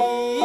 Yeah.